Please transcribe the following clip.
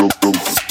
Boom, boom.